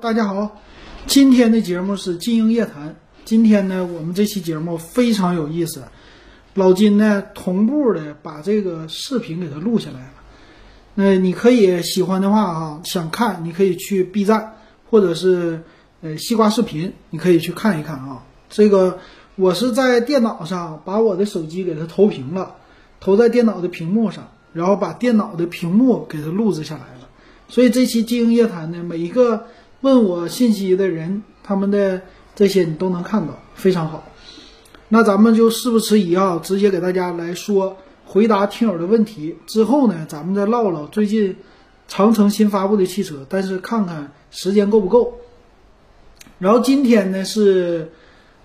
大家好，今天的节目是金鹰夜谈。今天呢，我们这期节目非常有意思，老金呢同步的把这个视频给它录下来了。那你可以喜欢的话啊，想看你可以去 B 站或者是呃西瓜视频，你可以去看一看啊。这个我是在电脑上把我的手机给它投屏了，投在电脑的屏幕上，然后把电脑的屏幕给它录制下来了。所以这期金鹰夜谈呢，每一个问我信息的人，他们的这些你都能看到，非常好。那咱们就事不迟疑啊，直接给大家来说回答听友的问题。之后呢，咱们再唠唠最近长城新发布的汽车，但是看看时间够不够。然后今天呢是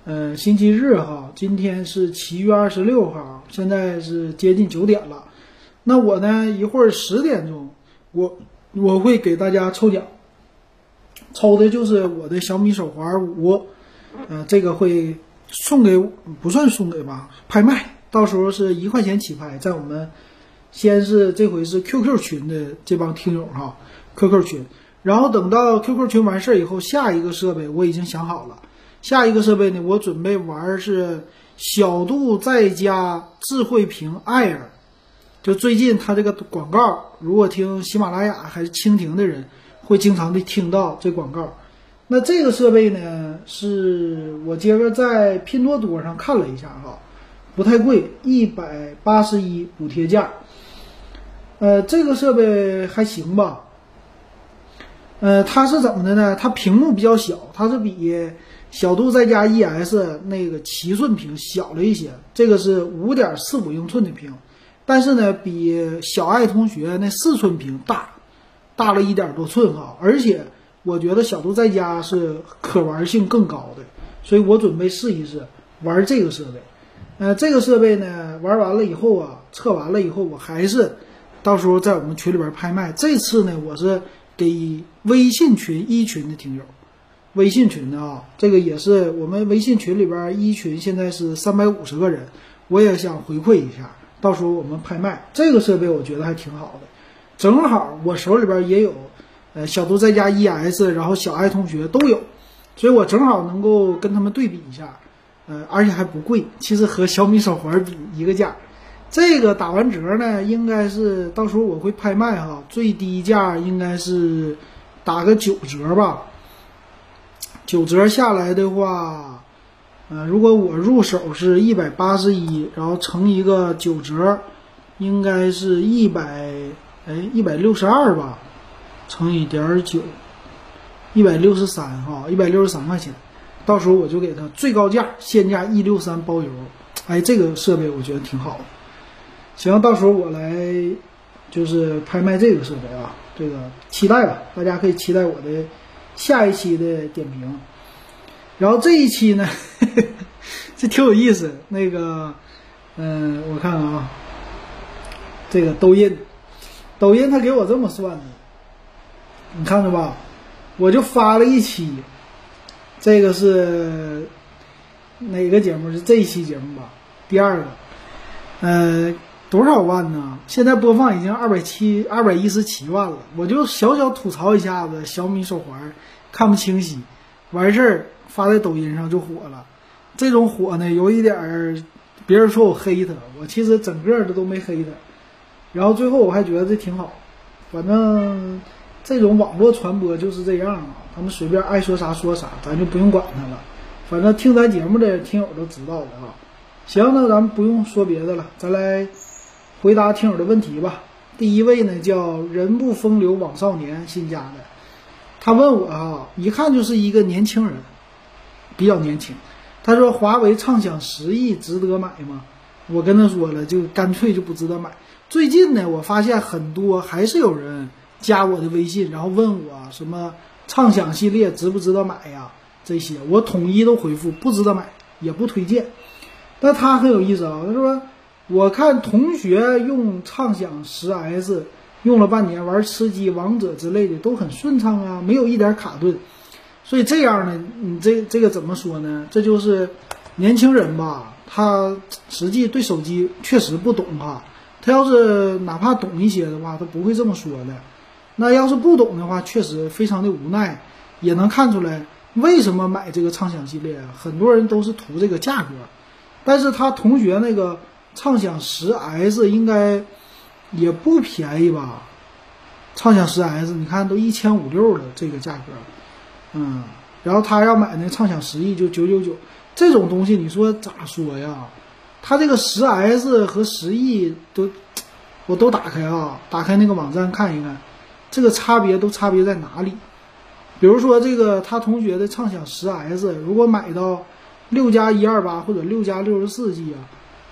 呃星期日哈，今天是七月二十六号，现在是接近九点了。那我呢一会儿十点钟，我我会给大家抽奖。抽的就是我的小米手环五，呃，这个会送给不算送给吧，拍卖，到时候是一块钱起拍，在我们先是这回是 QQ 群的这帮听友哈，QQ 群，然后等到 QQ 群完事儿以后，下一个设备我已经想好了，下一个设备呢，我准备玩是小度在家智慧屏 Air，就最近它这个广告，如果听喜马拉雅还是蜻蜓的人。会经常的听到这广告，那这个设备呢，是我今儿在拼多多上看了一下哈，不太贵，一百八十一补贴价。呃，这个设备还行吧。呃，它是怎么的呢？它屏幕比较小，它是比小度再加 ES 那个七寸屏小了一些，这个是五点四五英寸的屏，但是呢，比小爱同学那四寸屏大。大了一点多寸哈，而且我觉得小度在家是可玩性更高的，所以我准备试一试玩这个设备。呃，这个设备呢，玩完了以后啊，测完了以后，我还是到时候在我们群里边拍卖。这次呢，我是给微信群一群的听友，微信群的啊，这个也是我们微信群里边一群现在是三百五十个人，我也想回馈一下，到时候我们拍卖这个设备，我觉得还挺好的。正好我手里边也有，呃，小度在家 ES，然后小爱同学都有，所以我正好能够跟他们对比一下，呃，而且还不贵，其实和小米手环比一个价。这个打完折呢，应该是到时候我会拍卖哈，最低价应该是打个九折吧。九折下来的话，呃，如果我入手是一百八十一，然后乘一个九折，应该是一百。哎，一百六十二吧，乘以点九，一百六十三哈，一百六十三块钱，到时候我就给他最高价，现价一六三包邮。哎，这个设备我觉得挺好的。行，到时候我来就是拍卖这个设备啊，这个期待吧，大家可以期待我的下一期的点评。然后这一期呢，这挺有意思。那个，嗯，我看看啊，这个抖音。抖音他给我这么算的，你看着吧，我就发了一期，这个是哪个节目？是这一期节目吧？第二个，呃，多少万呢？现在播放已经二百七二百一十七万了。我就小小吐槽一下子小米手环看不清晰，完事儿发在抖音上就火了。这种火呢，有一点儿，别人说我黑他，我其实整个的都没黑他。然后最后我还觉得这挺好，反正这种网络传播就是这样啊，他们随便爱说啥说啥，咱就不用管他了。反正听咱节目的听友都知道的啊。行，那咱们不用说别的了，咱来回答听友的问题吧。第一位呢叫人不风流枉少年新加的，他问我啊，一看就是一个年轻人，比较年轻。他说华为畅享十亿值得买吗？我跟他说了，就干脆就不值得买。最近呢，我发现很多还是有人加我的微信，然后问我什么畅享系列值不值得买呀？这些我统一都回复不值得买，也不推荐。但他很有意思啊，他说我看同学用畅享十 S 用了半年，玩吃鸡、王者之类的都很顺畅啊，没有一点卡顿。所以这样呢，你这这个怎么说呢？这就是年轻人吧，他实际对手机确实不懂哈。他要是哪怕懂一些的话，他不会这么说的。那要是不懂的话，确实非常的无奈，也能看出来为什么买这个畅享系列，很多人都是图这个价格。但是他同学那个畅享十 S 应该也不便宜吧？畅享十 S 你看都一千五六了这个价格，嗯，然后他要买那畅享十 E 就九九九，这种东西你说咋说呀？他这个十 S 和十 E 都我都打开啊，打开那个网站看一看，这个差别都差别在哪里？比如说这个他同学的畅享十 S，如果买到。六加一二八或者六加六十四 G 啊，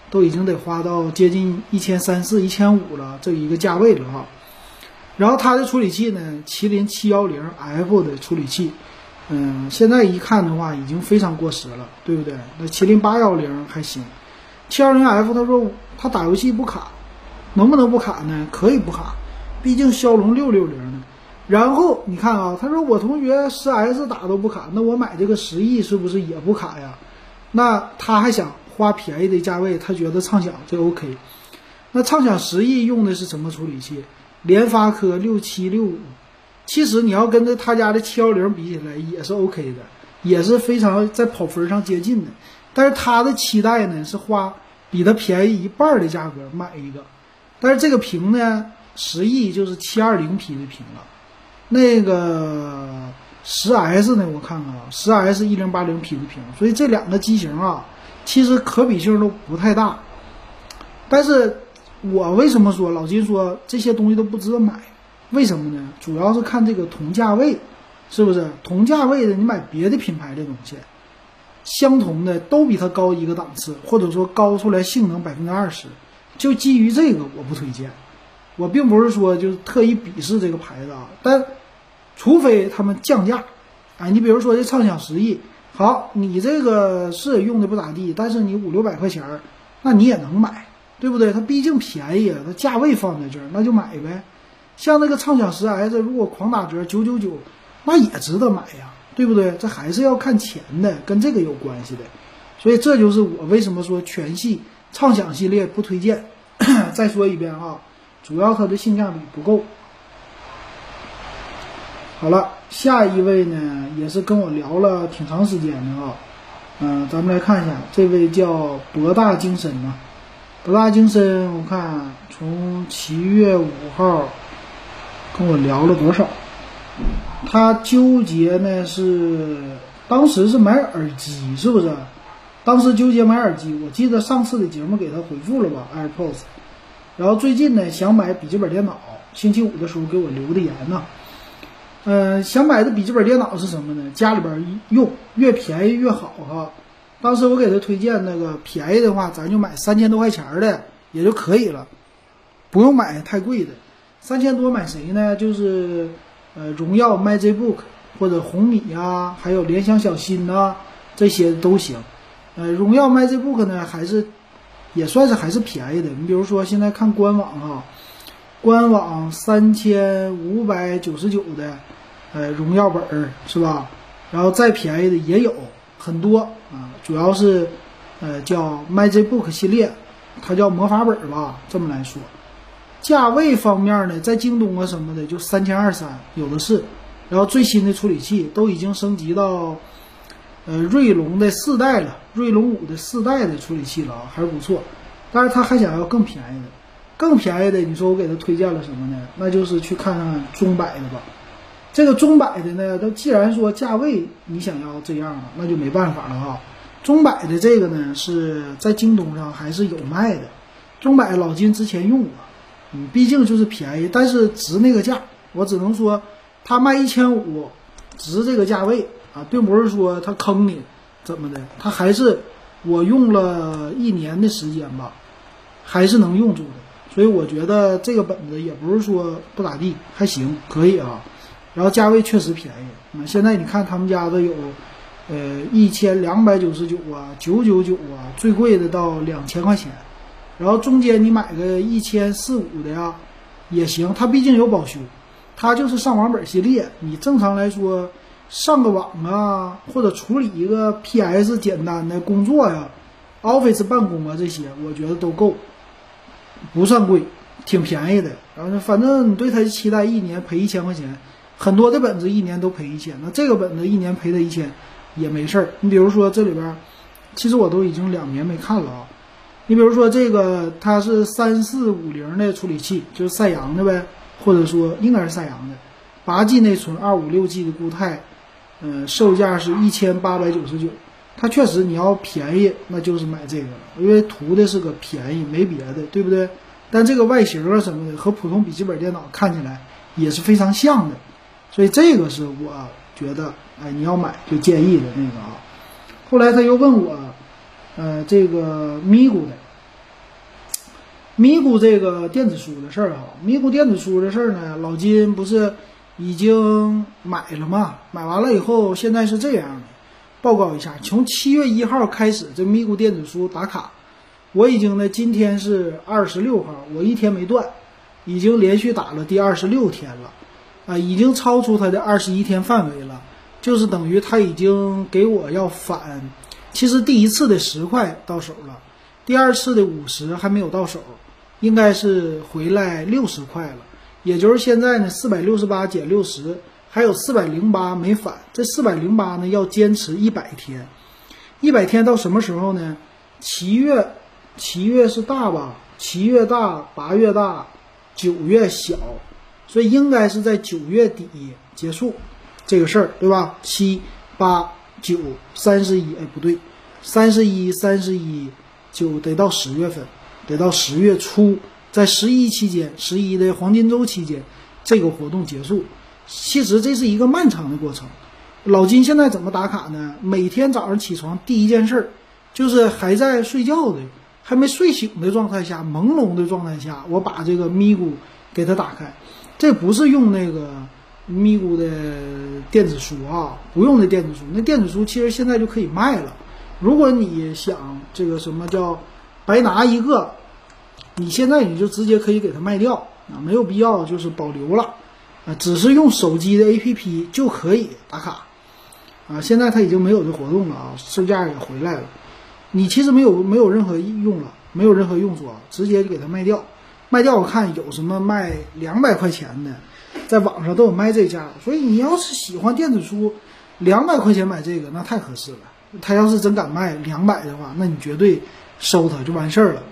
都已经得花到接近一千三四、一千五了这一个价位了哈。然后它的处理器呢，麒麟七幺零 F 的处理器，嗯，现在一看的话已经非常过时了，对不对？那麒麟八幺零还行，七二零 F 他说他打游戏不卡，能不能不卡呢？可以不卡，毕竟骁龙六六零呢。然后你看啊，他说我同学十 S 打都不卡，那我买这个十 E 是不是也不卡呀？那他还想花便宜的价位，他觉得畅享这 OK。那畅享十 E 用的是什么处理器？联发科六七六五。其实你要跟着他家的七幺零比起来，也是 OK 的，也是非常在跑分上接近的。但是他的期待呢是花比它便宜一半的价格买一个，但是这个屏呢，十 E 就是七二零 P 的屏了。那个十 S 呢？我看看啊，十 S 一零八零 P 的屏，所以这两个机型啊，其实可比性都不太大。但是我为什么说老金说这些东西都不值得买？为什么呢？主要是看这个同价位，是不是同价位的？你买别的品牌的东西，相同的都比它高一个档次，或者说高出来性能百分之二十，就基于这个，我不推荐。我并不是说就是特意鄙视这个牌子啊，但。除非他们降价，哎，你比如说这畅享十亿，好，你这个是用的不咋地，但是你五六百块钱儿，那你也能买，对不对？它毕竟便宜啊，它价位放在这儿，那就买呗。像那个畅享十 S，如果狂打折九九九，那也值得买呀，对不对？这还是要看钱的，跟这个有关系的。所以这就是我为什么说全系畅享系列不推荐。再说一遍啊，主要它的性价比不够。好了，下一位呢，也是跟我聊了挺长时间的啊，嗯，咱们来看一下，这位叫博大精深啊，博大精深，我看从七月五号跟我聊了多少？他纠结呢是当时是买耳机，是不是？当时纠结买耳机，我记得上次的节目给他回复了吧，AirPods，然后最近呢想买笔记本电脑，星期五的时候给我留的言呢。嗯，想买的笔记本电脑是什么呢？家里边用越便宜越好哈。当时我给他推荐那个便宜的话，咱就买三千多块钱的也就可以了，不用买太贵的。三千多买谁呢？就是呃，荣耀 MagicBook 或者红米呀，还有联想小新呐，这些都行。呃，荣耀 MagicBook 呢，还是也算是还是便宜的。你比如说现在看官网哈，官网三千五百九十九的。呃，荣耀本儿是吧？然后再便宜的也有很多啊，主要是，呃，叫 MagicBook 系列，它叫魔法本儿吧，这么来说。价位方面呢，在京东啊什么的就三千二三有的是，然后最新的处理器都已经升级到，呃，锐龙的四代了，锐龙五的四代的处理器了啊，还是不错。但是他还想要更便宜的，更便宜的，你说我给他推荐了什么呢？那就是去看看中百的吧。这个中百的呢，都既然说价位你想要这样，那就没办法了哈。中百的这个呢是在京东上还是有卖的，中百老金之前用过，嗯，毕竟就是便宜，但是值那个价。我只能说，它卖一千五，值这个价位啊，并不是说它坑你怎么的，它还是我用了一年的时间吧，还是能用住的。所以我觉得这个本子也不是说不咋地，还行，可以啊。然后价位确实便宜，那现在你看他们家的有，呃，一千两百九十九啊，九九九啊，最贵的到两千块钱，然后中间你买个一千四五的呀，也行，它毕竟有保修，它就是上网本系列，你正常来说上个网啊，或者处理一个 PS 简单的工作呀，Office 办公啊这些，我觉得都够，不算贵，挺便宜的。然后反正你对它期待一年赔一千块钱。很多的本子一年都赔一千，那这个本子一年赔它一千也没事儿。你比如说这里边，其实我都已经两年没看了啊。你比如说这个，它是三四五零的处理器，就是赛扬的呗，或者说应该是赛扬的，八 G 内存，二五六 G 的固态，嗯，售价是一千八百九十九。它确实你要便宜，那就是买这个了，因为图的是个便宜，没别的，对不对？但这个外形啊什么的和普通笔记本电脑看起来也是非常像的，所以这个是我觉得，哎，你要买就建议的那个啊。后来他又问我，呃，这个咪咕的，咪咕这个电子书的事儿哈，咪咕电子书的事儿呢，老金不是已经买了吗？买完了以后，现在是这样的，报告一下，从七月一号开始，这咪咕电子书打卡。我已经呢，今天是二十六号，我一天没断，已经连续打了第二十六天了，啊，已经超出它的二十一天范围了，就是等于它已经给我要返，其实第一次的十块到手了，第二次的五十还没有到手，应该是回来六十块了，也就是现在呢，四百六十八减六十，还有四百零八没返，这四百零八呢要坚持一百天，一百天到什么时候呢？七月。七月是大吧？七月大，八月大，九月小，所以应该是在九月底结束这个事儿，对吧？七、八、九、三十一，哎，不对，三十一、三十一九得到十月份，得到十月初，在十一期间，十一的黄金周期间，这个活动结束。其实这是一个漫长的过程。老金现在怎么打卡呢？每天早上起床第一件事儿就是还在睡觉的。还没睡醒的状态下，朦胧的状态下，我把这个咪咕给它打开。这不是用那个咪咕的电子书啊，不用那电子书。那电子书其实现在就可以卖了。如果你想这个什么叫白拿一个，你现在你就直接可以给它卖掉啊，没有必要就是保留了啊，只是用手机的 APP 就可以打卡啊。现在它已经没有这活动了啊，售价也回来了。你其实没有没有任何用了，没有任何用处啊，直接就给它卖掉，卖掉我看有什么卖两百块钱的，在网上都有卖这价，所以你要是喜欢电子书，两百块钱买这个那太合适了。他要是真敢卖两百的话，那你绝对收他就完事儿了。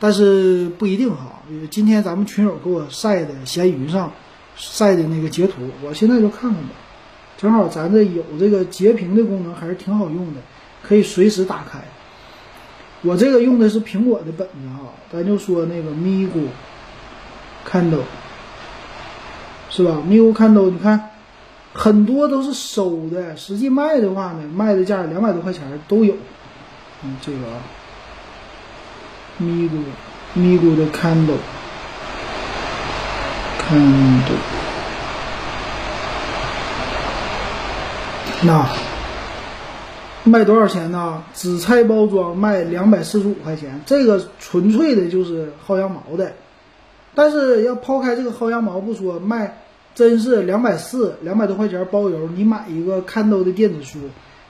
但是不一定哈，今天咱们群友给我晒的闲鱼上晒的那个截图，我现在就看看吧，正好咱这有这个截屏的功能，还是挺好用的，可以随时打开。我这个用的是苹果的本子哈，咱就说那个咪咕 Kindle 是吧？咪咕 Kindle 你看很多都是收的，实际卖的话呢，卖的价两百多块钱都有。嗯，这个啊，咪咕咪咕的 Kindle Kindle 那。卖多少钱呢？只拆包装卖两百四十五块钱，这个纯粹的就是薅羊毛的。但是要抛开这个薅羊毛不说，卖真是两百四，两百多块钱包邮。你买一个看都的电子书，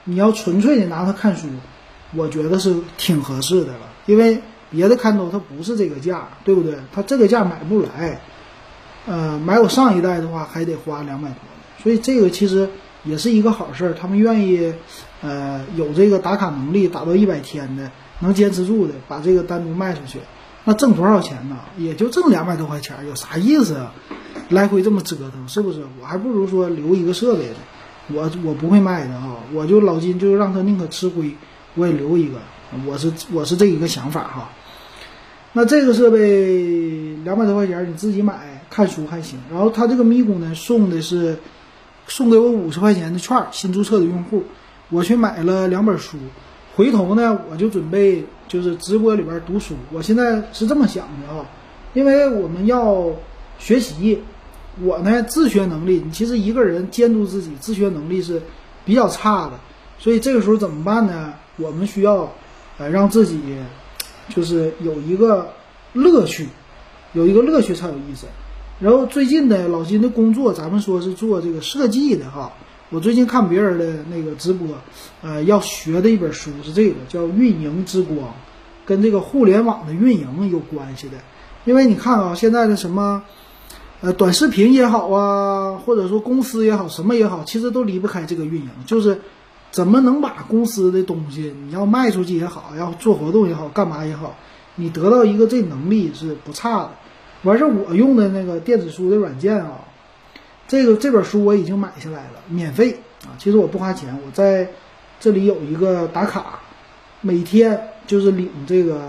你要纯粹的拿它看书，我觉得是挺合适的了。因为别的看都它不是这个价，对不对？它这个价买不来。呃，买我上一代的话还得花两百多，所以这个其实也是一个好事儿。他们愿意。呃，有这个打卡能力，打到一百天的，能坚持住的，把这个单独卖出去，那挣多少钱呢？也就挣两百多块钱，有啥意思啊？来回这么折腾，是不是？我还不如说留一个设备呢。我我不会卖的啊，我就老金就让他宁可吃亏，我也留一个。我是我是这一个想法哈。那这个设备两百多块钱，你自己买看书还行。然后他这个咪咕呢，送的是送给我五十块钱的券，新注册的用户。我去买了两本书，回头呢，我就准备就是直播里边读书。我现在是这么想的啊，因为我们要学习，我呢自学能力，你其实一个人监督自己自学能力是比较差的，所以这个时候怎么办呢？我们需要呃让自己就是有一个乐趣，有一个乐趣才有意思。然后最近的老金的工作，咱们说是做这个设计的哈。我最近看别人的那个直播，呃，要学的一本书是这个，叫《运营之光》，跟这个互联网的运营有关系的。因为你看啊，现在的什么，呃，短视频也好啊，或者说公司也好，什么也好，其实都离不开这个运营，就是怎么能把公司的东西你要卖出去也好，要做活动也好，干嘛也好，你得到一个这能力是不差的。完事儿，我用的那个电子书的软件啊，这个这本书我已经买下来了，免费啊，其实我不花钱，我在这里有一个打卡，每天就是领这个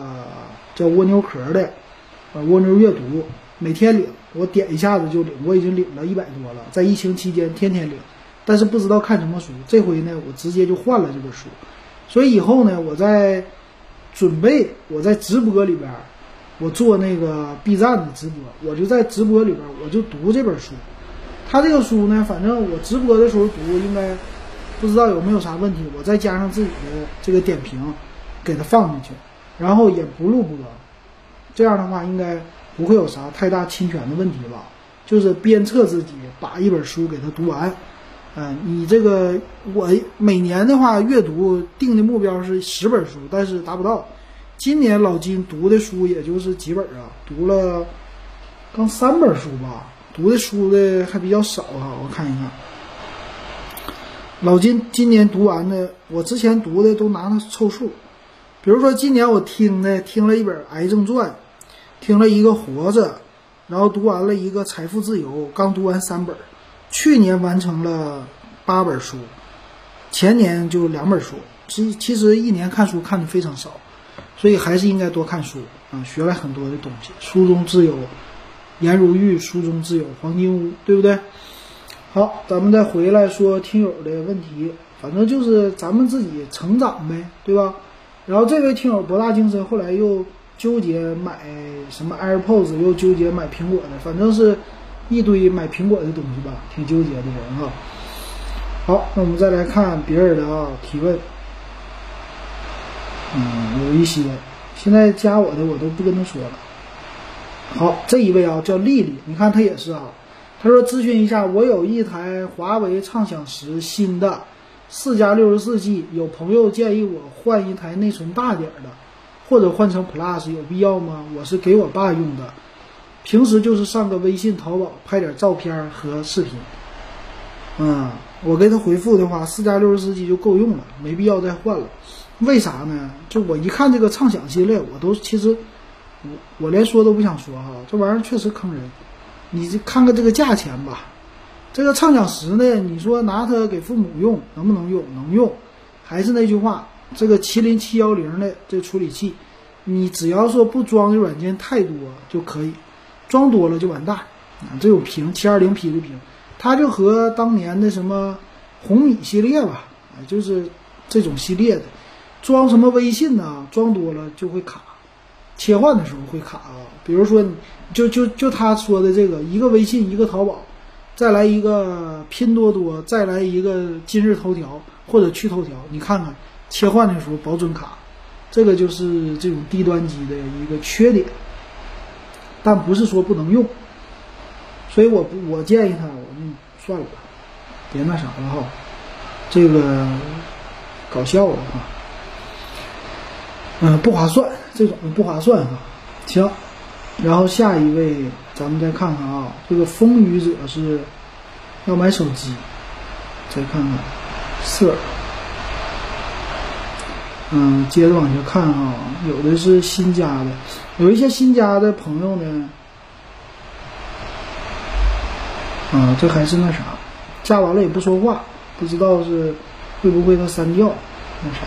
叫蜗牛壳的，呃，蜗牛阅读，每天领。我点一下子就领，我已经领了一百多了，在疫情期间天天领，但是不知道看什么书。这回呢，我直接就换了这本书，所以以后呢，我在准备我在直播里边，我做那个 B 站的直播，我就在直播里边我就读这本书。他这个书呢，反正我直播的时候读，应该不知道有没有啥问题，我再加上自己的这个点评，给它放进去，然后也不录播，这样的话应该。不会有啥太大侵权的问题吧？就是鞭策自己把一本书给它读完。嗯，你这个我每年的话阅读定的目标是十本书，但是达不到。今年老金读的书也就是几本啊，读了刚三本书吧，读的书的还比较少啊。我看一看，老金今年读完的，我之前读的都拿它凑数。比如说今年我听的听了一本《癌症传》。听了一个活着，然后读完了一个财富自由，刚读完三本，去年完成了八本书，前年就两本书。其其实一年看书看的非常少，所以还是应该多看书啊，学了很多的东西。书中自有颜如玉，书中自有黄金屋，对不对？好，咱们再回来说听友的问题，反正就是咱们自己成长呗，对吧？然后这位听友博大精深，后来又。纠结买什么 AirPods，又纠结买苹果的，反正是一堆买苹果的东西吧，挺纠结的人哈。好，那我们再来看别人的啊提问。嗯，有一些现在加我的我都不跟他说了。好，这一位啊叫丽丽，你看她也是啊，她说咨询一下，我有一台华为畅享十新的四加六十四 G，有朋友建议我换一台内存大点的。或者换成 Plus 有必要吗？我是给我爸用的，平时就是上个微信、淘宝拍点照片和视频。嗯，我给他回复的话，四加六十四 G 就够用了，没必要再换了。为啥呢？就我一看这个畅享系列，我都其实我我连说都不想说哈，这玩意儿确实坑人。你这看看这个价钱吧，这个畅享十呢，你说拿它给父母用能不能用？能用。还是那句话。这个麒麟七幺零的这处理器，你只要说不装的软件太多就可以，装多了就完蛋啊！这种屏七二零 P 的屏，它就和当年的什么红米系列吧，啊，就是这种系列的，装什么微信呢？装多了就会卡，切换的时候会卡啊。比如说你，就就就他说的这个，一个微信，一个淘宝，再来一个拼多多，再来一个今日头条或者趣头条，你看看。切换的时候保准卡，这个就是这种低端机的一个缺点，但不是说不能用，所以我不我建议他，我们算了吧，别那啥了哈，这个搞笑了哈，嗯，不划算，这种不划算哈，行，然后下一位咱们再看看啊，这个风雨者是要买手机，再看看色。嗯，接着往下看哈，有的是新加的，有一些新加的朋友呢，啊，这还是那啥，加完了也不说话，不知道是会不会他删掉，那啥，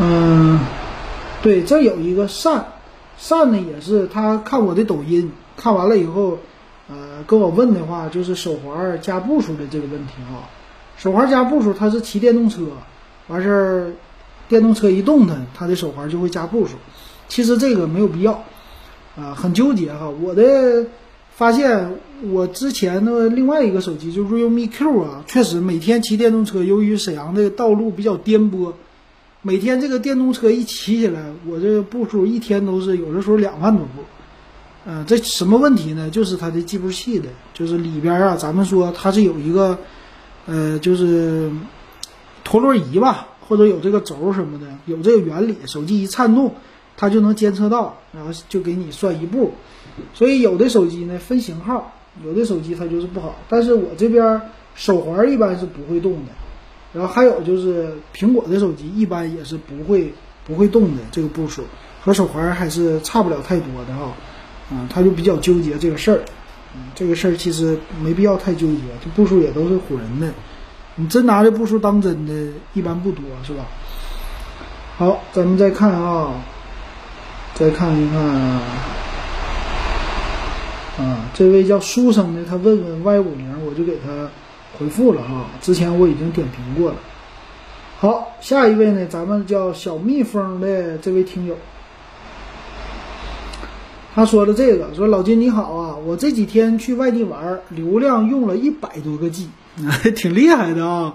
嗯，对，这有一个善，善呢也是他看我的抖音，看完了以后，呃，跟我问的话就是手环加步数的这个问题啊，手环加步数，他是骑电动车，完事儿。电动车一动它，它的手环就会加步数。其实这个没有必要，啊，很纠结哈。我的发现，我之前的另外一个手机就是 Realme Q 啊，确实每天骑电动车，由于沈阳的道路比较颠簸，每天这个电动车一骑起来，我这步数一天都是有的时候两万多步。嗯，这什么问题呢？就是它的计步器的，就是里边啊，咱们说它是有一个，呃，就是陀螺仪吧。或者有这个轴什么的，有这个原理，手机一颤动，它就能监测到，然后就给你算一步。所以有的手机呢分型号，有的手机它就是不好。但是我这边手环一般是不会动的，然后还有就是苹果的手机一般也是不会不会动的，这个步数和手环还是差不了太多的哈。嗯，他就比较纠结这个事儿，嗯，这个事儿其实没必要太纠结，这步数也都是唬人的。你真拿这步数当真的，一般不多，是吧？好，咱们再看啊，再看一看啊，这位叫书生的，他问问 Y 五零，我就给他回复了啊。之前我已经点评过了。好，下一位呢，咱们叫小蜜蜂的这位听友，他说的这个，说老金你好啊，我这几天去外地玩，流量用了一百多个 G。挺厉害的啊，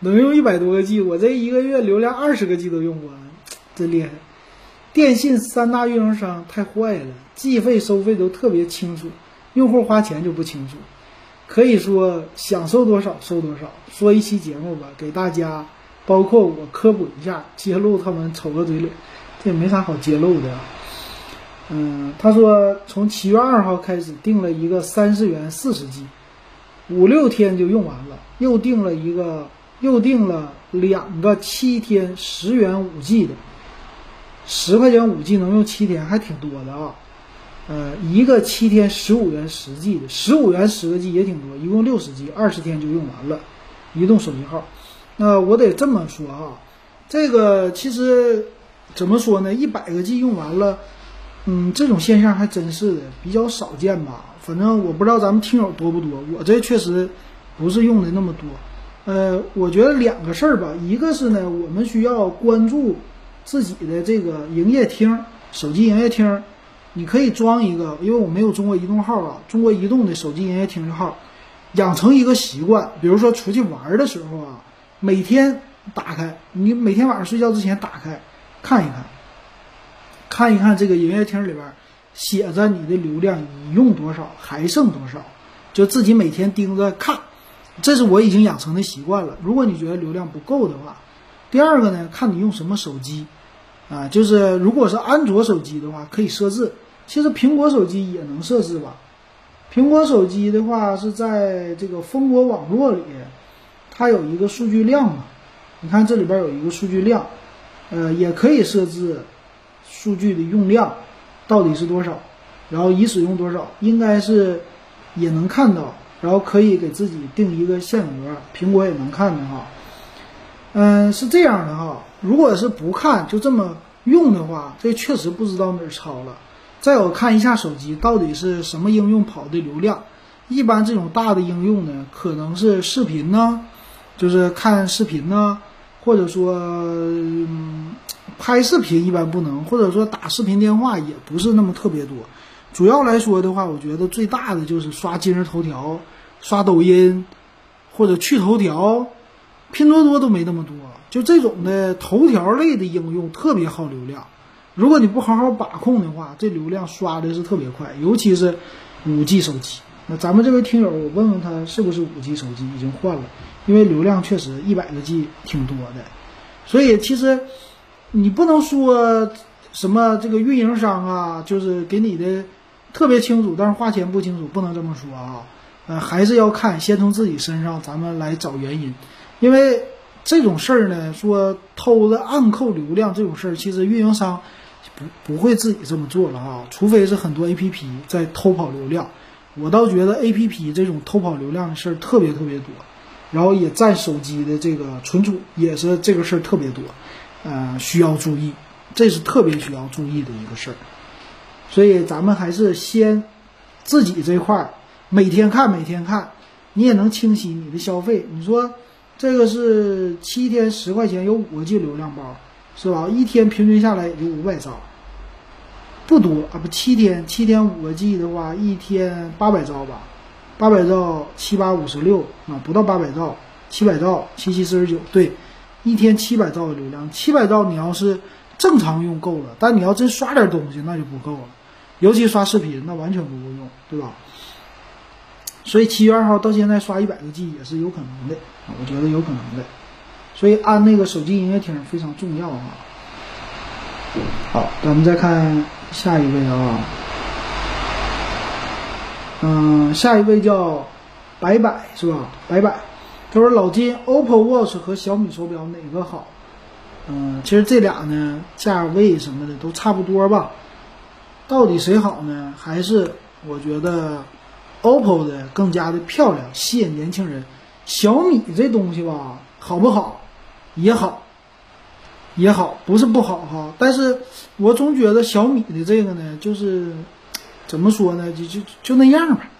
能用一百多个 G，我这一个月流量二十个 G 都用不完，真厉害。电信三大运营商太坏了，计费收费都特别清楚，用户花钱就不清楚。可以说想收多少收多少。说一期节目吧，给大家，包括我科普一下，揭露他们丑恶嘴脸，这也没啥好揭露的。嗯，他说从七月二号开始订了一个三十元四十 G。五六天就用完了，又订了一个，又订了两个七天十元五 G 的，十块钱五 G 能用七天，还挺多的啊。呃，一个七天十五元十 G 的，十五元十个 G 也挺多，一共六十 G，二十天就用完了。移动手机号，那我得这么说啊，这个其实怎么说呢？一百个 G 用完了，嗯，这种现象还真是的，比较少见吧。反正我不知道咱们听友多不多，我这确实不是用的那么多。呃，我觉得两个事儿吧，一个是呢，我们需要关注自己的这个营业厅，手机营业厅，你可以装一个，因为我没有中国移动号啊，中国移动的手机营业厅的号，养成一个习惯，比如说出去玩的时候啊，每天打开，你每天晚上睡觉之前打开看一看，看一看这个营业厅里边。写着你的流量已用多少，还剩多少，就自己每天盯着看，这是我已经养成的习惯了。如果你觉得流量不够的话，第二个呢，看你用什么手机，啊，就是如果是安卓手机的话，可以设置。其实苹果手机也能设置吧。苹果手机的话是在这个蜂窝网络里，它有一个数据量嘛，你看这里边有一个数据量，呃，也可以设置数据的用量。到底是多少？然后已使用多少？应该是也能看到，然后可以给自己定一个限额。苹果也能看的哈。嗯，是这样的哈。如果是不看就这么用的话，这确实不知道哪儿超了。再有看一下手机到底是什么应用跑的流量。一般这种大的应用呢，可能是视频呢，就是看视频呢，或者说。嗯拍视频一般不能，或者说打视频电话也不是那么特别多。主要来说的话，我觉得最大的就是刷今日头条、刷抖音，或者去头条、拼多多都没那么多。就这种的头条类的应用特别耗流量。如果你不好好把控的话，这流量刷的是特别快，尤其是五 G 手机。那咱们这位听友，我问问他是不是五 G 手机已经换了？因为流量确实一百个 G 挺多的，所以其实。你不能说什么这个运营商啊，就是给你的特别清楚，但是花钱不清楚，不能这么说啊。呃，还是要看，先从自己身上咱们来找原因。因为这种事儿呢，说偷了暗扣流量这种事儿，其实运营商不不会自己这么做了啊，除非是很多 A P P 在偷跑流量。我倒觉得 A P P 这种偷跑流量的事儿特别特别多，然后也占手机的这个存储，也是这个事儿特别多。呃，需要注意，这是特别需要注意的一个事儿，所以咱们还是先自己这块儿每天看，每天看，你也能清晰你的消费。你说这个是七天十块钱有五个 G 流量包，是吧？一天平均下来也就五百兆，不多啊！不，七天七天五个 G 的话，一天八百兆吧，八百兆七八五十六啊，不到八百兆，七百兆七七四十九，对。一天七百兆的流量，七百兆你要是正常用够了，但你要真刷点东西那就不够了，尤其刷视频那完全不够用，对吧？所以七月二号到现在刷一百个 G 也是有可能的，我觉得有可能的。所以安那个手机营业厅非常重要啊。好，咱们再看下一位啊，嗯，下一位叫白百是吧？白百，他说老金，OPPO Watch 和小米手表哪个好？嗯，其实这俩呢，价位什么的都差不多吧。到底谁好呢？还是我觉得 OPPO 的更加的漂亮，吸引年轻人。小米这东西吧，好不好？也好，也好，不是不好哈。但是我总觉得小米的这个呢，就是怎么说呢？就就就那样吧，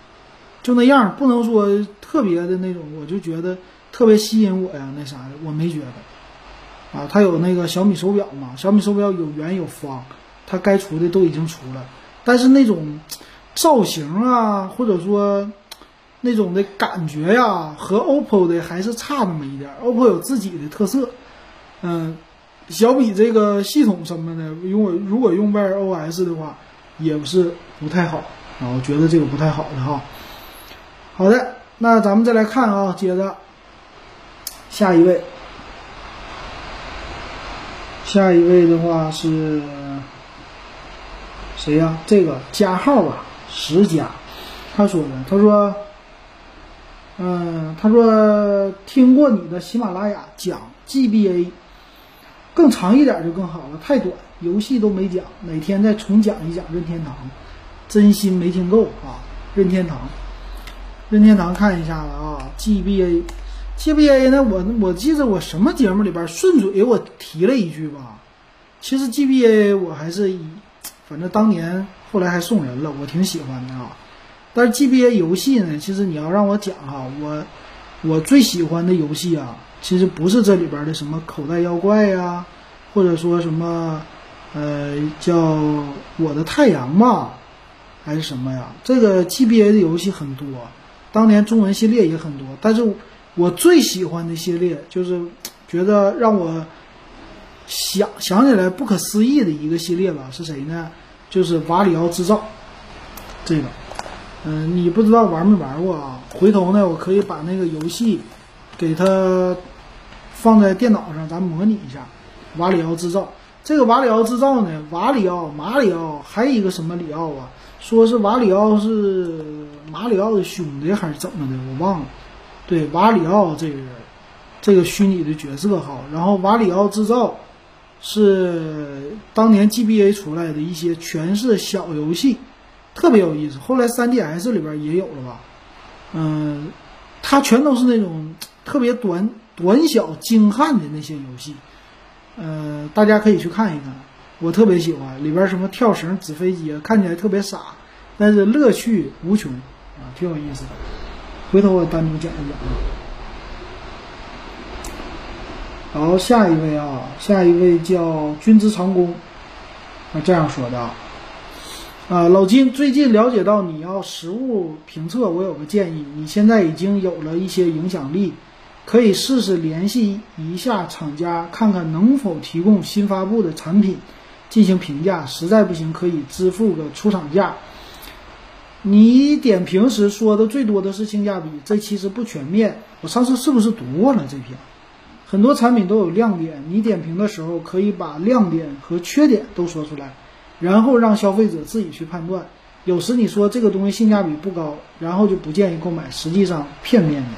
就那样，不能说特别的那种。我就觉得特别吸引我呀，那啥的，我没觉得。啊，它有那个小米手表嘛，小米手表有圆有方，它该出的都已经出了。但是那种造型啊，或者说。那种的感觉呀，和 OPPO 的还是差那么一点。OPPO 有自己的特色，嗯，小米这个系统什么的，如果如果用 Wear OS 的话，也是不太好啊。我觉得这个不太好的哈。好的，那咱们再来看啊，接着下一位，下一位的话是谁呀？这个加号吧，十加，他说的，他说。嗯，他说听过你的喜马拉雅讲 GBA，更长一点就更好了，太短游戏都没讲，哪天再重讲一讲任天堂，真心没听够啊！任天堂，任天堂看一下子啊，GBA，GBA 呢？我我记得我什么节目里边顺嘴我提了一句吧，其实 GBA 我还是，反正当年后来还送人了，我挺喜欢的啊。但是 GBA 游戏呢，其实你要让我讲哈，我我最喜欢的游戏啊，其实不是这里边的什么口袋妖怪呀，或者说什么呃叫我的太阳吧，还是什么呀？这个 GBA 的游戏很多，当年中文系列也很多，但是我最喜欢的系列就是觉得让我想想起来不可思议的一个系列吧，是谁呢？就是瓦里奥制造这个。嗯，你不知道玩没玩过啊？回头呢，我可以把那个游戏给它放在电脑上，咱模拟一下。瓦里奥制造这个瓦里奥制造呢，瓦里奥、马里奥，还有一个什么里奥啊？说是瓦里奥是马里奥的兄弟还是怎么的？我忘了。对，瓦里奥这个人，这个虚拟的角色哈。然后瓦里奥制造是当年 GBA 出来的一些全是小游戏。特别有意思，后来 3DS 里边也有了吧？嗯，它全都是那种特别短短小精悍的那些游戏，呃，大家可以去看一看，我特别喜欢里边什么跳绳、纸飞机，看起来特别傻，但是乐趣无穷啊，挺有意思的。回头我单独讲一讲啊。然后下一位啊，下一位叫君之长工，啊这样说的。啊，老金，最近了解到你要实物评测，我有个建议。你现在已经有了一些影响力，可以试试联系一下厂家，看看能否提供新发布的产品进行评价。实在不行，可以支付个出厂价。你点评时说的最多的是性价比，这其实不全面。我上次是不是读过了这篇？很多产品都有亮点，你点评的时候可以把亮点和缺点都说出来。然后让消费者自己去判断，有时你说这个东西性价比不高，然后就不建议购买，实际上片面的。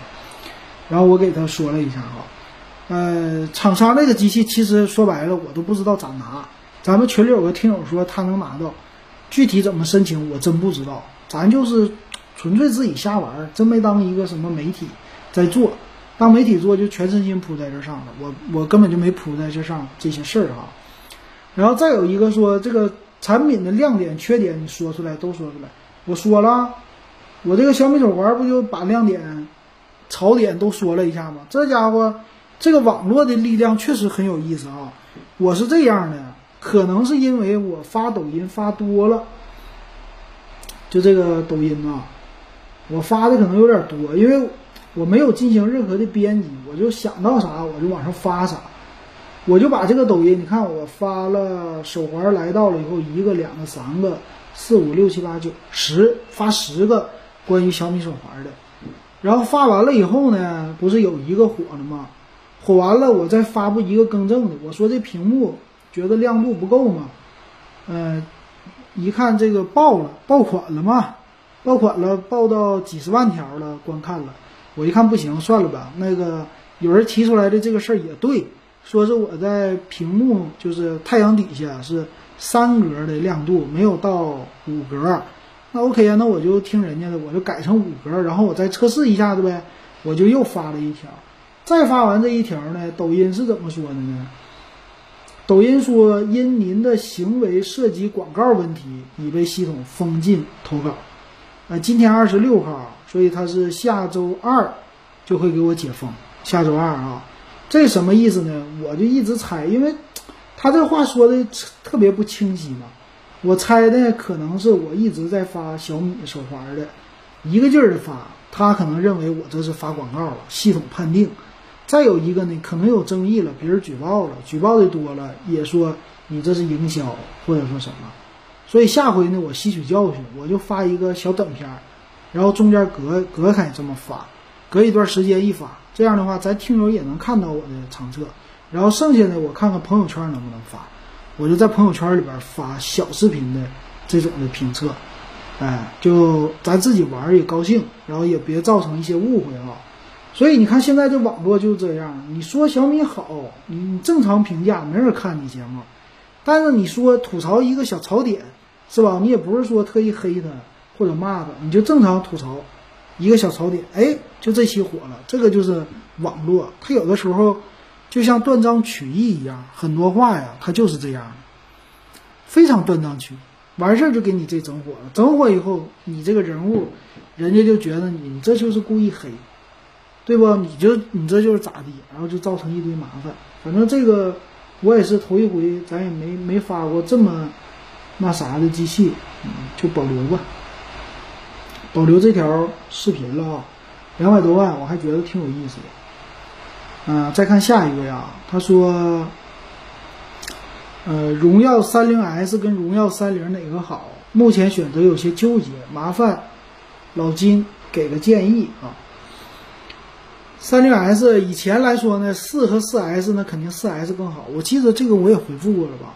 然后我给他说了一下哈，呃，厂商那个机器其实说白了我都不知道咋拿。咱们群里有个听友说他能拿到，具体怎么申请我真不知道。咱就是纯粹自己瞎玩，真没当一个什么媒体在做，当媒体做就全身心扑在这上了。我我根本就没扑在这上这些事儿哈。然后再有一个说这个。产品的亮点、缺点，你说出来都说出来。我说了，我这个小米手环不就把亮点、槽点都说了一下吗？这家伙，这个网络的力量确实很有意思啊！我是这样的，可能是因为我发抖音发多了，就这个抖音啊，我发的可能有点多，因为我没有进行任何的编辑，我就想到啥我就往上发啥。我就把这个抖音，你看我发了手环来到了以后，一个、两个、三个、四五六七八九十，发十个关于小米手环的，然后发完了以后呢，不是有一个火了吗？火完了，我再发布一个更正的，我说这屏幕觉得亮度不够嘛，嗯，一看这个爆了，爆款了嘛，爆款了，爆到几十万条了观看了。我一看不行，算了吧。那个有人提出来的这个事儿也对，说是我在屏幕就是太阳底下是三格的亮度，没有到五格。那 OK 啊，那我就听人家的，我就改成五格，然后我再测试一下子呗。我就又发了一条，再发完这一条呢，抖音是怎么说的呢？抖音说因您的行为涉及广告问题，已被系统封禁投稿。呃，今天二十六号，所以他是下周二就会给我解封。下周二啊，这什么意思呢？我就一直猜，因为他这话说的特别不清晰嘛。我猜的可能是我一直在发小米手环的，一个劲儿的发，他可能认为我这是发广告了，系统判定。再有一个呢，可能有争议了，别人举报了，举报的多了，也说你这是营销或者说什么。所以下回呢，我吸取教训，我就发一个小短片儿，然后中间隔隔开这么发，隔一段时间一发，这样的话咱听友也能看到我的长测。然后剩下的我看看朋友圈能不能发。我就在朋友圈里边发小视频的这种的评测，哎，就咱自己玩也高兴，然后也别造成一些误会啊。所以你看现在这网络就这样，你说小米好，你正常评价没人看你节目，但是你说吐槽一个小槽点，是吧？你也不是说特意黑他或者骂他，你就正常吐槽一个小槽点，哎，就这期火了。这个就是网络，它有的时候。就像断章取义一样，很多话呀，它就是这样的，非常断章取义。完事儿就给你这整火了，整火以后，你这个人物，人家就觉得你你这就是故意黑，对不？你就你这就是咋地，然后就造成一堆麻烦。反正这个我也是头一回，咱也没没发过这么那啥的机器，就保留吧，保留这条视频了啊，两百多万，我还觉得挺有意思的。嗯，再看下一个呀，他说，呃，荣耀三零 S 跟荣耀三零哪个好？目前选择有些纠结，麻烦老金给个建议啊。三零 S 以前来说呢，四和四 S 呢肯定四 S 更好。我记得这个我也回复过了吧？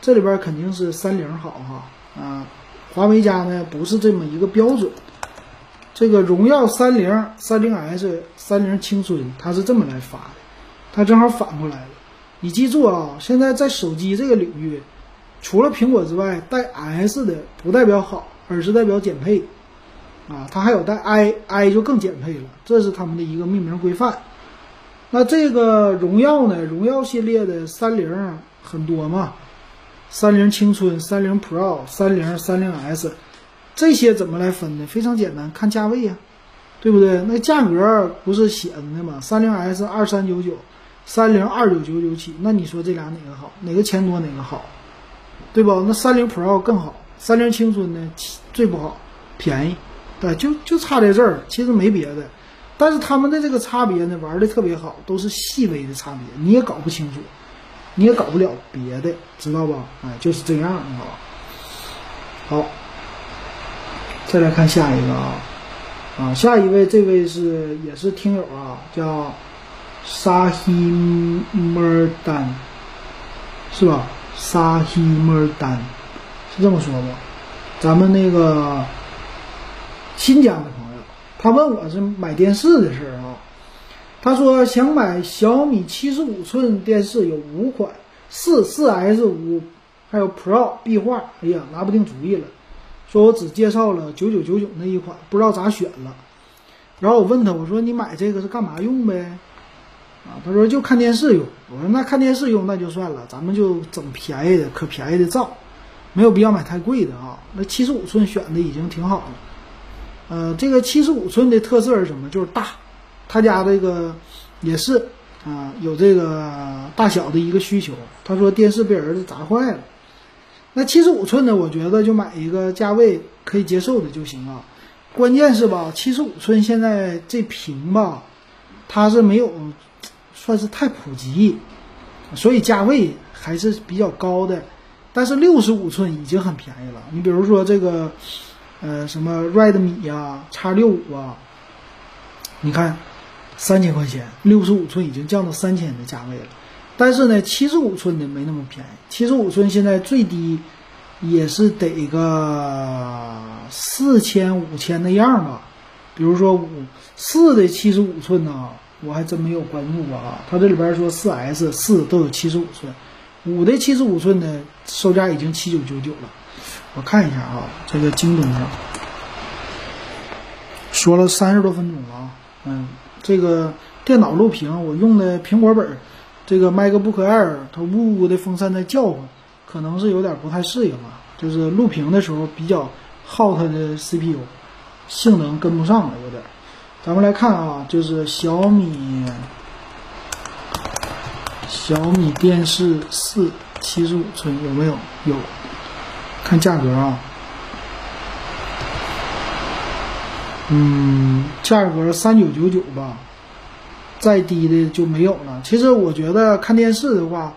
这里边肯定是三零好哈啊。华为家呢不是这么一个标准。这个荣耀三零三零 S 三零青春，它是这么来发的，它正好反过来了。你记住啊，现在在手机这个领域，除了苹果之外，带 S 的不代表好，而是代表减配啊。它还有带 I，I 就更减配了，这是他们的一个命名规范。那这个荣耀呢？荣耀系列的三零很多嘛，三零青春、三零 Pro、三零三零 S。这些怎么来分呢？非常简单，看价位呀，对不对？那价格不是写着呢吗？三零 S 二三九九，三零二九九九起。那你说这俩哪个好？哪个钱多哪个好？对不？那三零 Pro 更好，三零青春呢最不好，便宜，对，就就差在这儿，其实没别的。但是他们的这个差别呢，玩的特别好，都是细微的差别，你也搞不清楚，你也搞不了别的，知道吧？哎，就是这样，啊。好。再来看下一个啊，啊，下一位这位是也是听友啊，叫沙希莫丹，是吧？沙希莫丹是这么说不？咱们那个新疆的朋友，他问我是买电视的事儿啊。他说想买小米七十五寸电视，有五款，四四 S 五，还有 Pro 壁画，哎呀，拿不定主意了。说我只介绍了九九九九那一款，不知道咋选了。然后我问他，我说你买这个是干嘛用呗？啊，他说就看电视用。我说那看电视用那就算了，咱们就整便宜的，可便宜的照，没有必要买太贵的啊。那七十五寸选的已经挺好了。呃，这个七十五寸的特色是什么？就是大。他家这个也是啊，有这个大小的一个需求。他说电视被儿子砸坏了。那七十五寸的，我觉得就买一个价位可以接受的就行了。关键是吧，七十五寸现在这屏吧，它是没有算是太普及，所以价位还是比较高的。但是六十五寸已经很便宜了。你比如说这个，呃，什么 Redmi 呀、X 六五啊，你看三千块钱，六十五寸已经降到三千的价位了。但是呢，七十五寸的没那么便宜。七十五寸现在最低也是得个四千五千的样吧。比如说五四的七十五寸呢，我还真没有关注过啊。它这里边说四 S 四都有七十五寸，五的七十五寸的售价已经七九九九了。我看一下啊，这个京东上说了三十多分钟了啊。嗯，这个电脑录屏我用的苹果本，这个 MacBook Air 它呜呜的风扇在叫唤，可能是有点不太适应啊。就是录屏的时候比较耗它的 CPU。性能跟不上了，有点。咱们来看啊，就是小米小米电视四七十五寸有没有？有。看价格啊，嗯，价格三九九九吧，再低的就没有了。其实我觉得看电视的话，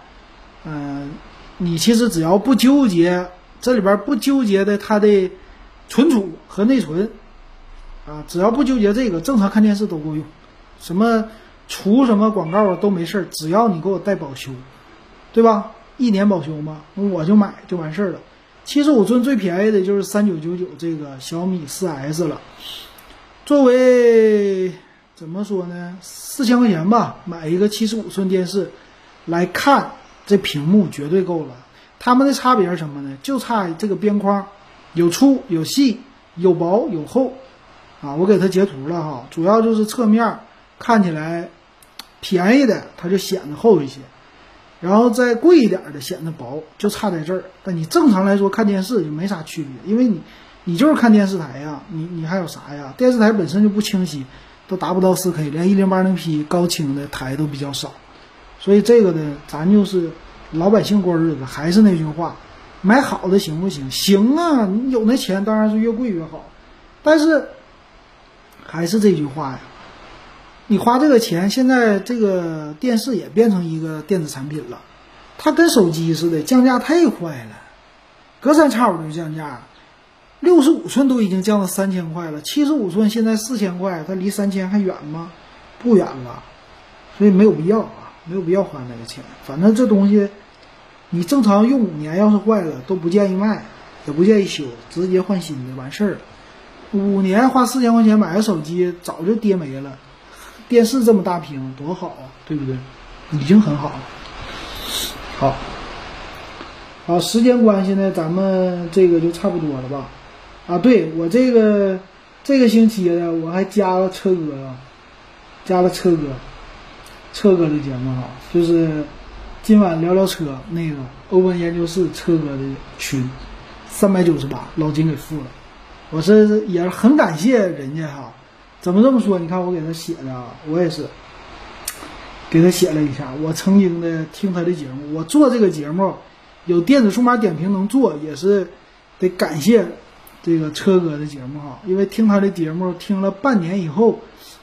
嗯，你其实只要不纠结这里边不纠结的它的存储和内存。啊，只要不纠结这个，正常看电视都够用。什么除什么广告都没事，只要你给我带保修，对吧？一年保修嘛，我就买就完事了。七十五寸最便宜的就是三九九九这个小米四 S 了。作为怎么说呢？四千块钱吧，买一个七十五寸电视来看，这屏幕绝对够了。它们的差别是什么呢？就差这个边框，有粗有细，有薄有厚。啊，我给它截图了哈，主要就是侧面看起来便宜的，它就显得厚一些，然后再贵一点的显得薄，就差在这儿。但你正常来说看电视就没啥区别，因为你你就是看电视台呀，你你还有啥呀？电视台本身就不清晰，都达不到四 K，连一零八零 P 高清的台都比较少，所以这个呢，咱就是老百姓过日子，还是那句话，买好的行不行？行啊，你有那钱当然是越贵越好，但是。还是这句话呀，你花这个钱，现在这个电视也变成一个电子产品了，它跟手机似的，降价太快了，隔三差五就降价，六十五寸都已经降到三千块了，七十五寸现在四千块，它离三千还远吗？不远了，所以没有必要啊，没有必要花那个钱。反正这东西，你正常用五年，要是坏了都不建议卖，也不建议修，直接换新的完事儿了。五年花四千块钱买个手机，早就跌没了。电视这么大屏，多好啊，对不对？已经很好了。好，好，时间关系呢，咱们这个就差不多了吧？啊，对我这个这个星期呢，我还加了车哥啊，加了车哥，车哥的节目哈，就是今晚聊聊车那个欧文研究室车哥的群，三百九十八，老金给付了。我是也是很感谢人家哈，怎么这么说？你看我给他写的啊，我也是给他写了一下。我曾经的听他的节目，我做这个节目有电子数码点评能做，也是得感谢这个车哥的节目哈。因为听他的节目听了半年以后，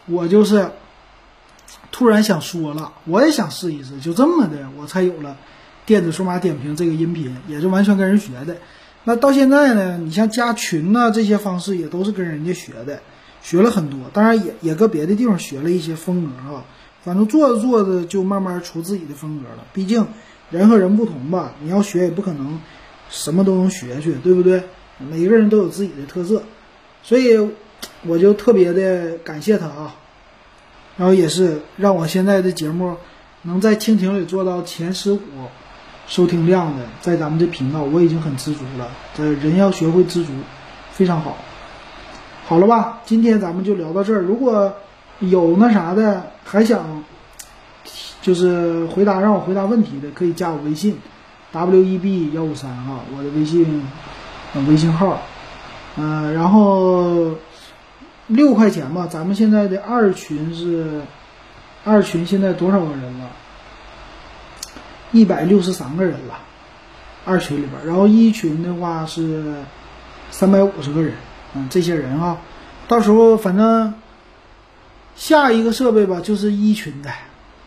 我就是突然想说了，我也想试一试，就这么的，我才有了电子数码点评这个音频，也是完全跟人学的。那到现在呢？你像加群呐，这些方式也都是跟人家学的，学了很多。当然也也搁别的地方学了一些风格啊。反正做着做着就慢慢出自己的风格了。毕竟人和人不同吧，你要学也不可能什么都能学去，对不对？每个人都有自己的特色，所以我就特别的感谢他啊。然后也是让我现在的节目能在蜻蜓里做到前十五。收听量的，在咱们这频道我已经很知足了。这人要学会知足，非常好。好了吧，今天咱们就聊到这儿。如果有那啥的，还想就是回答让我回答问题的，可以加我微信 w e b 幺五三哈，我的微信微信号。嗯，然后六块钱吧。咱们现在的二群是二群，现在多少个人了？一百六十三个人了，二群里边，然后一群的话是三百五十个人，嗯，这些人啊，到时候反正下一个设备吧，就是一群的，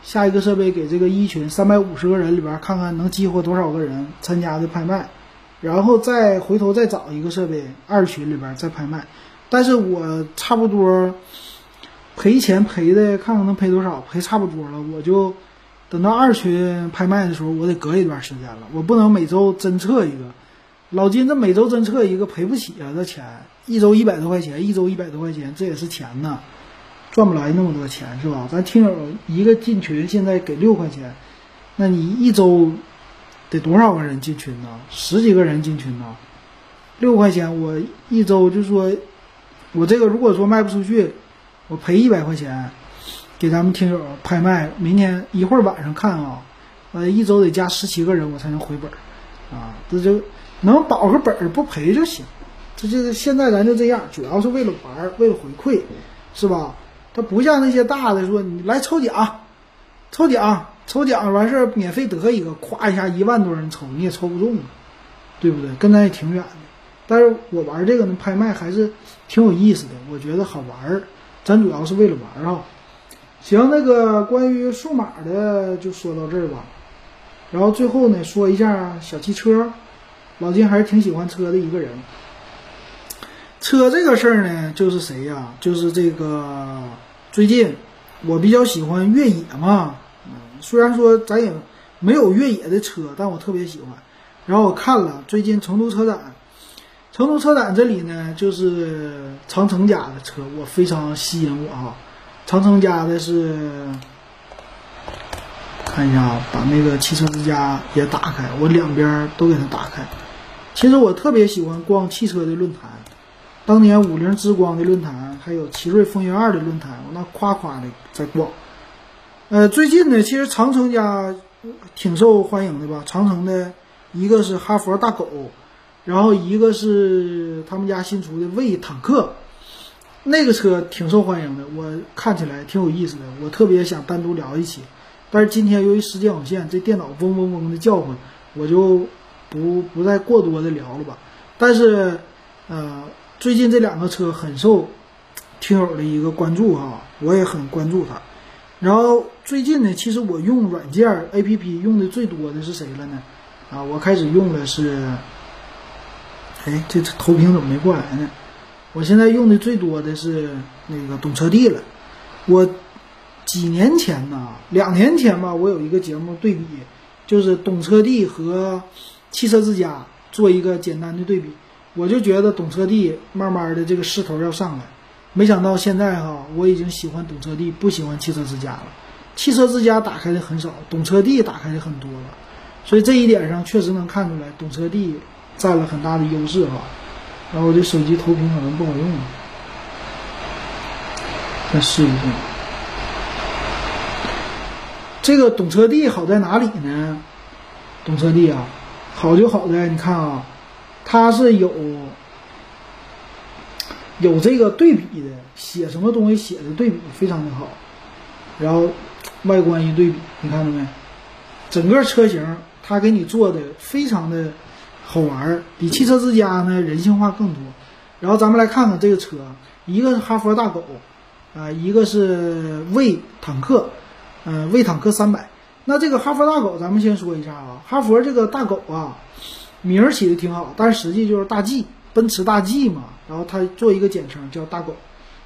下一个设备给这个一群三百五十个人里边看看能激活多少个人参加的拍卖，然后再回头再找一个设备二群里边再拍卖，但是我差不多赔钱赔的看看能赔多少，赔差不多了，我就。等到二群拍卖的时候，我得隔一段时间了，我不能每周侦测一个，老金这每周侦测一个赔不起啊，这钱。一周一百多块钱，一周一百多块钱，这也是钱呐，赚不来那么多钱是吧？咱听友一个进群现在给六块钱，那你一周得多少个人进群呢？十几个人进群呢？六块钱我一周就说，我这个如果说卖不出去，我赔一百块钱给咱们听友拍卖，明天一会儿晚上看啊，呃，一周得加十七个人我才能回本儿啊，这就。能保个本儿不赔就行，这就是现在咱就这样，主要是为了玩儿，为了回馈，是吧？它不像那些大的说你来抽奖，抽奖抽奖完事儿免费得一个，咵一下一万多人抽你也抽不中啊，对不对？跟咱也挺远的。但是我玩这个呢，拍卖还是挺有意思的，我觉得好玩儿。咱主要是为了玩儿啊。行，那个关于数码的就说到这儿吧。然后最后呢，说一下小汽车。老金还是挺喜欢车的一个人。车这个事儿呢，就是谁呀？就是这个最近我比较喜欢越野嘛。嗯，虽然说咱也没有越野的车，但我特别喜欢。然后我看了最近成都车展，成都车展这里呢，就是长城家的车，我非常吸引我啊。长城家的是。看一下啊，把那个汽车之家也打开，我两边都给它打开。其实我特别喜欢逛汽车的论坛，当年五菱之光的论坛，还有奇瑞风云二的论坛，我那夸夸的在逛。呃，最近呢，其实长城家挺受欢迎的吧？长城的一个是哈佛大狗，然后一个是他们家新出的魏坦克，那个车挺受欢迎的，我看起来挺有意思的，我特别想单独聊一起。但是今天由于时间有限，这电脑嗡嗡嗡的叫唤，我就。不不再过多的聊了吧，但是，呃，最近这两个车很受听友的一个关注哈，我也很关注它。然后最近呢，其实我用软件 A P P 用的最多的是谁了呢？啊，我开始用的是，哎，这投屏怎么没过来呢？我现在用的最多的是那个懂车帝了。我几年前呢，两年前吧，我有一个节目对比，就是懂车帝和。汽车之家做一个简单的对比，我就觉得懂车帝慢慢的这个势头要上来，没想到现在哈，我已经喜欢懂车帝，不喜欢汽车之家了。汽车之家打开的很少，懂车帝打开的很多了，所以这一点上确实能看出来，懂车帝占了很大的优势哈。然后我这手机投屏可能不好用，再试一试。这个懂车帝好在哪里呢？懂车帝啊。好就好在，你看啊，它是有有这个对比的，写什么东西写的对比非常的好，然后外观一对比，你看到没？整个车型它给你做的非常的好玩儿，比汽车之家呢人性化更多。然后咱们来看看这个车，一个是哈佛大狗，啊，一个是魏坦克，嗯，魏坦克三百。那这个哈佛大狗，咱们先说一下啊。哈佛这个大狗啊，名儿起的挺好，但实际就是大 G，奔驰大 G 嘛。然后它做一个简称叫大狗。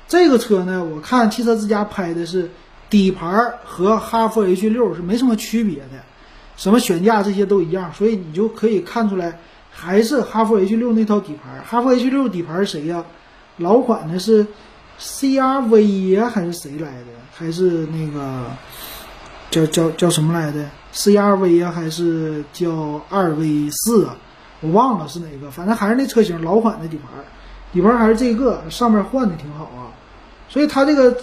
这个车呢，我看汽车之家拍的是底盘和哈弗 H 六是没什么区别的，什么悬架这些都一样，所以你就可以看出来还是哈弗 H 六那套底盘。哈弗 H 六底盘是谁呀？老款的是 CRV 呀，还是谁来的？还是那个？叫叫叫什么来的？CRV 啊，还是叫二 V 四啊？我忘了是哪个，反正还是那车型，老款的底盘，底盘还是这个，上面换的挺好啊。所以它这个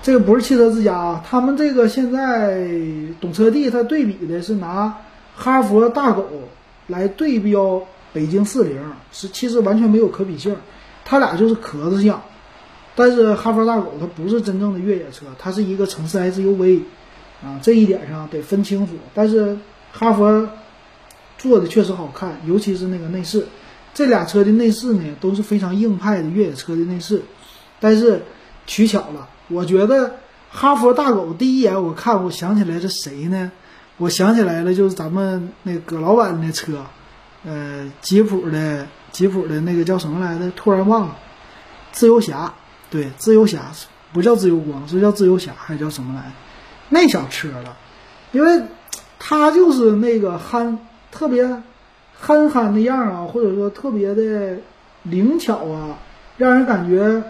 这个不是汽车之家啊，他们这个现在懂车帝他对比的是拿哈佛大狗来对标北京四零，是其实完全没有可比性，它俩就是壳子像。但是哈佛大狗它不是真正的越野车，它是一个城市 SUV，啊，这一点上得分清楚。但是哈佛做的确实好看，尤其是那个内饰，这俩车的内饰呢都是非常硬派的越野车的内饰。但是取巧了，我觉得哈佛大狗第一眼我看，我想起来是谁呢？我想起来了，就是咱们那葛老板的车，呃，吉普的吉普的那个叫什么来着？突然忘了，自由侠。对，自由侠不叫自由光，是叫自由侠，还叫什么来？那小车了，因为它就是那个憨，特别憨憨的样儿啊，或者说特别的灵巧啊，让人感觉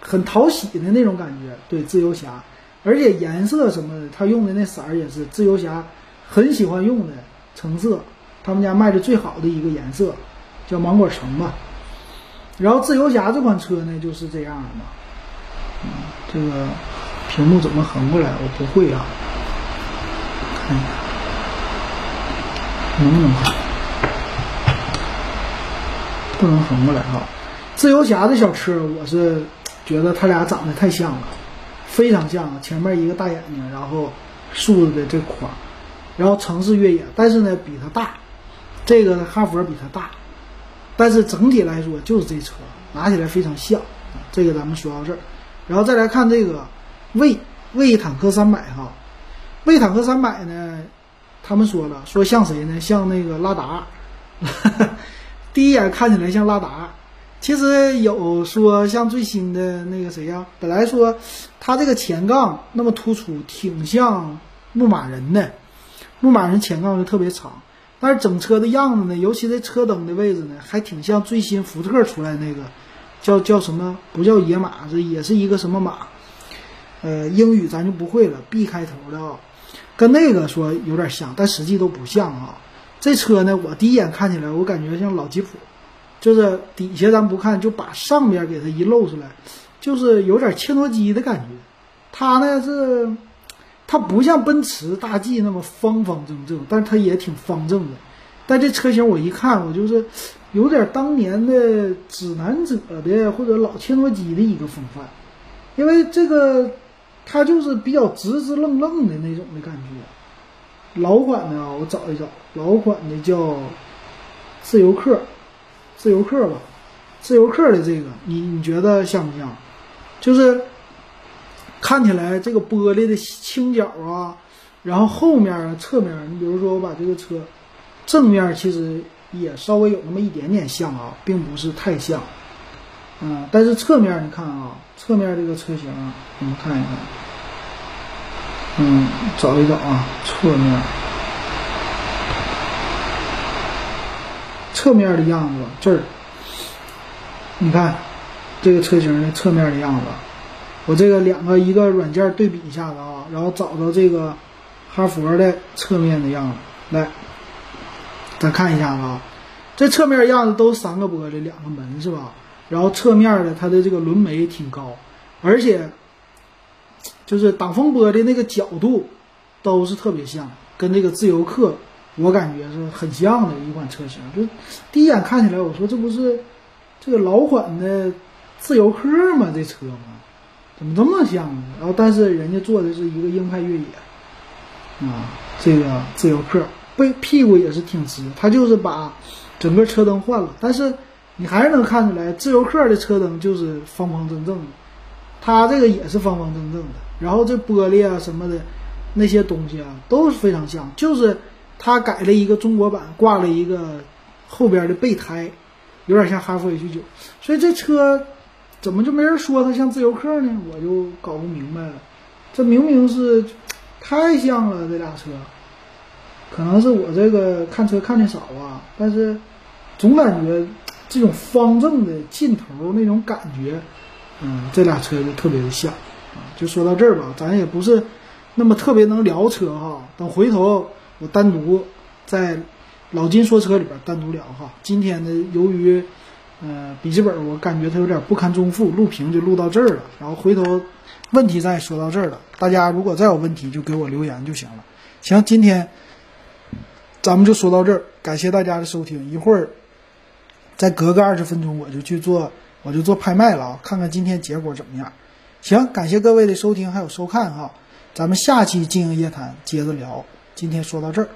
很讨喜的那种感觉。对，自由侠，而且颜色什么的，他用的那色儿也是自由侠很喜欢用的橙色，他们家卖的最好的一个颜色叫芒果橙吧。然后自由侠这款车呢就是这样的嘛，嗯，这个屏幕怎么横过来？我不会啊，看一下能不能横？不能横过来哈。自由侠的小车，我是觉得他俩长得太像了，非常像。前面一个大眼睛，然后竖着的这框，然后城市越野，但是呢比它大，这个哈佛比它大，但是整体来说就是这车拿起来非常像。这个咱们说到这儿，然后再来看这个魏魏坦克三百哈，魏坦克三百呢，他们说了说像谁呢？像那个拉达。第一眼看起来像拉达，其实有说像最新的那个谁呀？本来说它这个前杠那么突出，挺像牧马人的，牧马人前杠就特别长，但是整车的样子呢，尤其在车灯的位置呢，还挺像最新福特出来那个叫叫什么？不叫野马，这也是一个什么马？呃，英语咱就不会了，B 开头的啊，跟那个说有点像，但实际都不像啊。这车呢，我第一眼看起来，我感觉像老吉普，就是底下咱不看，就把上边给它一露出来，就是有点切诺基的感觉。它呢是，它不像奔驰大 G 那么方方正正，但是它也挺方正的。但这车型我一看，我就是有点当年的指南者的或者老切诺基的一个风范，因为这个它就是比较直直愣愣的那种的感觉。老款的啊，我找一找，老款的叫自由客，自由客吧，自由客的这个，你你觉得像不像？就是看起来这个玻璃的倾角啊，然后后面啊、侧面，你比如说我把这个车正面其实也稍微有那么一点点像啊，并不是太像，嗯，但是侧面你看啊，侧面这个车型，我们看一看。嗯，找一找啊，侧面，侧面的样子这儿，你看这个车型的侧面的样子，我这个两个一个软件对比一下子啊，然后找到这个哈佛的侧面的样子，来，咱看一下子啊，这侧面样子都三个玻璃，两个门是吧？然后侧面的它的这个轮眉挺高，而且。就是挡风玻璃那个角度，都是特别像，跟这个自由客，我感觉是很像的一款车型。就第一眼看起来，我说这不是这个老款的自由客吗？这车吗？怎么这么像呢？然后，但是人家做的是一个硬派越野啊，这个自由客背屁股也是挺直，他就是把整个车灯换了，但是你还是能看出来，自由客的车灯就是方方正正的，他这个也是方方正正的。然后这玻璃啊什么的，那些东西啊都是非常像，就是他改了一个中国版，挂了一个后边的备胎，有点像哈弗 H 九，所以这车怎么就没人说它像自由客呢？我就搞不明白了，这明明是太像了这俩车，可能是我这个看车看的少啊，但是总感觉这种方正的劲头那种感觉，嗯，这俩车就特别的像啊。就说到这儿吧，咱也不是那么特别能聊车哈。等回头我单独在老金说车里边单独聊哈。今天呢，由于呃笔记本我感觉它有点不堪重负，录屏就录到这儿了。然后回头问题再说到这儿了，大家如果再有问题就给我留言就行了。行，今天咱们就说到这儿，感谢大家的收听。一会儿再隔个二十分钟我就去做，我就做拍卖了啊，看看今天结果怎么样。行，感谢各位的收听还有收看哈，咱们下期经营夜谈接着聊，今天说到这儿。